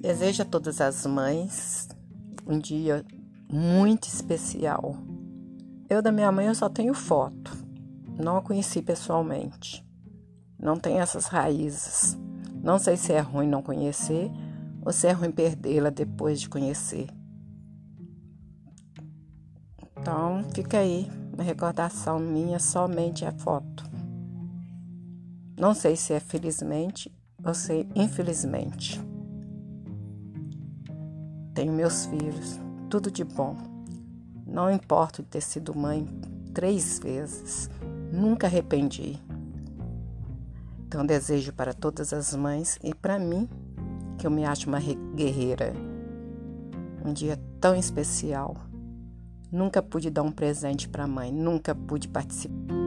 Desejo a todas as mães um dia muito especial. Eu da minha mãe eu só tenho foto. Não a conheci pessoalmente. Não tem essas raízes. Não sei se é ruim não conhecer ou se é ruim perdê-la depois de conhecer. Então, fica aí uma recordação minha somente a foto. Não sei se é felizmente ou se é infelizmente. Tenho meus filhos, tudo de bom. Não importa ter sido mãe três vezes, nunca arrependi. Então desejo para todas as mães e para mim, que eu me acho uma guerreira, um dia tão especial. Nunca pude dar um presente para a mãe, nunca pude participar.